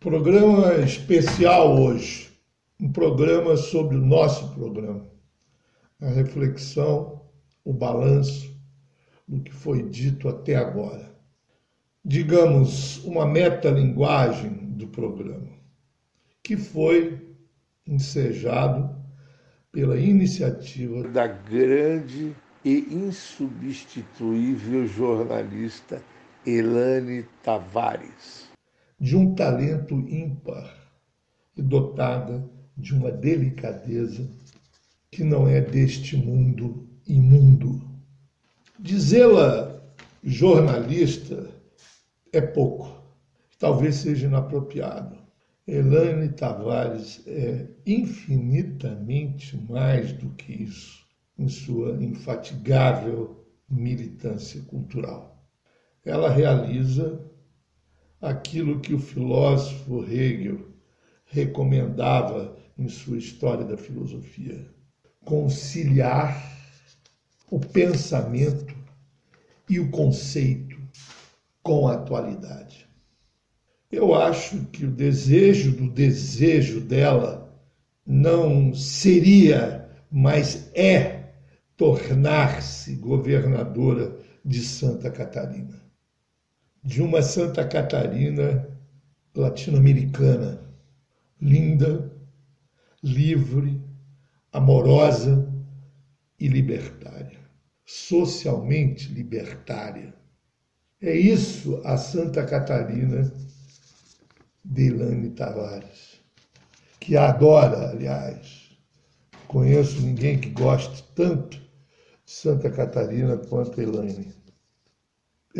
Programa especial hoje, um programa sobre o nosso programa, a reflexão, o balanço do que foi dito até agora. Digamos, uma metalinguagem do programa, que foi ensejado pela iniciativa da grande e insubstituível jornalista Elane Tavares de um talento ímpar e dotada de uma delicadeza que não é deste mundo imundo. Dizê-la jornalista é pouco, talvez seja inapropriado. Elaine Tavares é infinitamente mais do que isso em sua infatigável militância cultural. Ela realiza aquilo que o filósofo Hegel recomendava em sua História da Filosofia: conciliar o pensamento e o conceito com a atualidade. Eu acho que o desejo do desejo dela não seria, mas é tornar-se governadora de Santa Catarina de uma Santa Catarina latino-americana, linda, livre, amorosa e libertária, socialmente libertária. É isso a Santa Catarina Deilane Tavares, que adora, aliás. Conheço ninguém que goste tanto de Santa Catarina quanto Elaine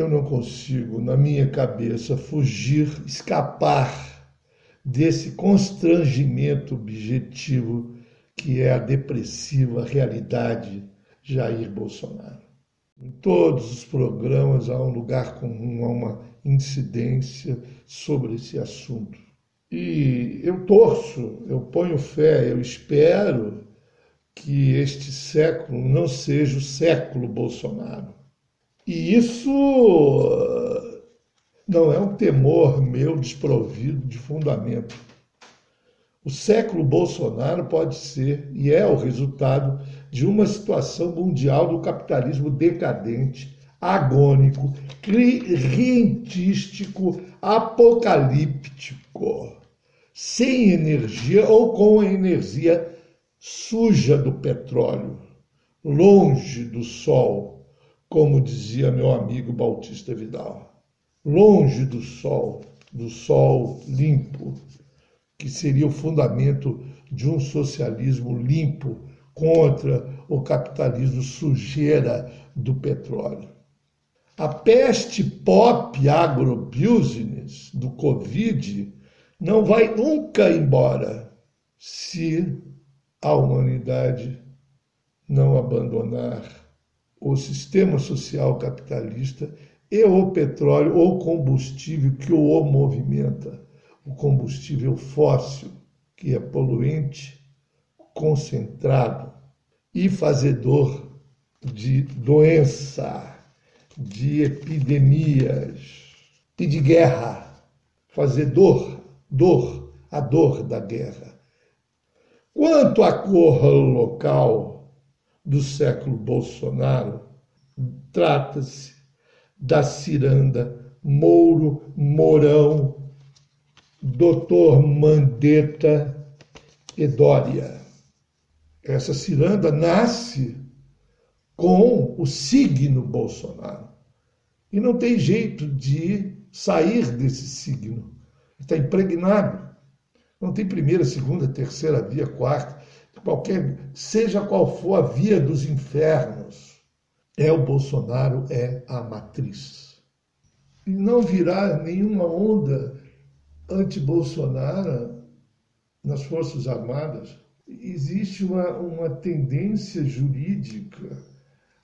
eu não consigo, na minha cabeça, fugir, escapar desse constrangimento objetivo que é a depressiva realidade Jair Bolsonaro. Em todos os programas há um lugar comum, há uma incidência sobre esse assunto. E eu torço, eu ponho fé, eu espero que este século não seja o século Bolsonaro e isso uh, não é um temor meu desprovido de fundamento. O século Bolsonaro pode ser e é o resultado de uma situação mundial do capitalismo decadente, agônico, rentístico, apocalíptico, sem energia ou com a energia suja do petróleo, longe do sol como dizia meu amigo Bautista Vidal, longe do sol, do sol limpo, que seria o fundamento de um socialismo limpo contra o capitalismo sujeira do petróleo. A peste pop agrobusiness do Covid não vai nunca embora se a humanidade não abandonar o sistema social capitalista e o petróleo ou combustível que o movimenta, o combustível fóssil, que é poluente, concentrado e fazedor de doença, de epidemias e de guerra, fazedor, dor, a dor da guerra. Quanto à cor local, do século Bolsonaro, trata-se da ciranda Mouro Mourão, doutor Mandetta e Dória. Essa ciranda nasce com o signo Bolsonaro. E não tem jeito de sair desse signo. Está impregnado. Não tem primeira, segunda, terceira via, quarta qualquer, seja qual for a via dos infernos, é o Bolsonaro, é a matriz. E não virá nenhuma onda anti-Bolsonaro nas Forças Armadas. Existe uma, uma tendência jurídica,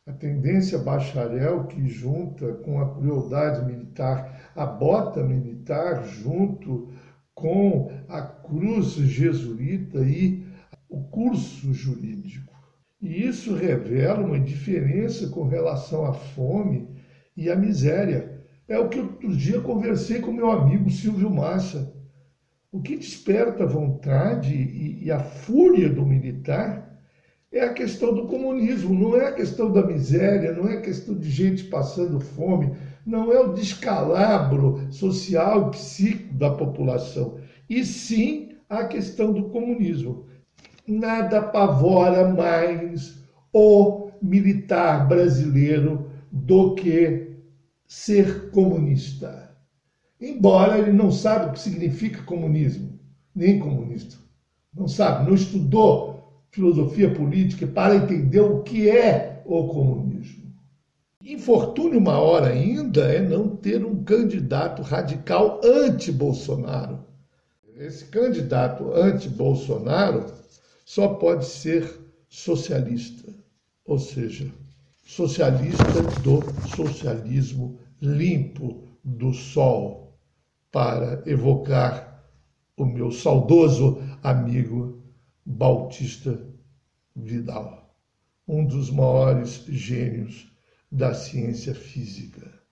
a tendência bacharel que junta com a crueldade militar, a bota militar junto com a cruz jesuíta e o curso jurídico. E isso revela uma diferença com relação à fome e à miséria. É o que outro dia conversei com meu amigo Silvio Massa. O que desperta a vontade e, e a fúria do militar é a questão do comunismo, não é a questão da miséria, não é a questão de gente passando fome, não é o descalabro social e psíquico da população, e sim a questão do comunismo. Nada apavora mais o militar brasileiro do que ser comunista. Embora ele não saiba o que significa comunismo, nem comunista. Não sabe, não estudou filosofia política para entender o que é o comunismo. Infortúnio maior ainda é não ter um candidato radical anti-Bolsonaro. Esse candidato anti-Bolsonaro só pode ser socialista, ou seja, socialista do socialismo limpo do sol, para evocar o meu saudoso amigo Bautista Vidal, um dos maiores gênios da ciência física.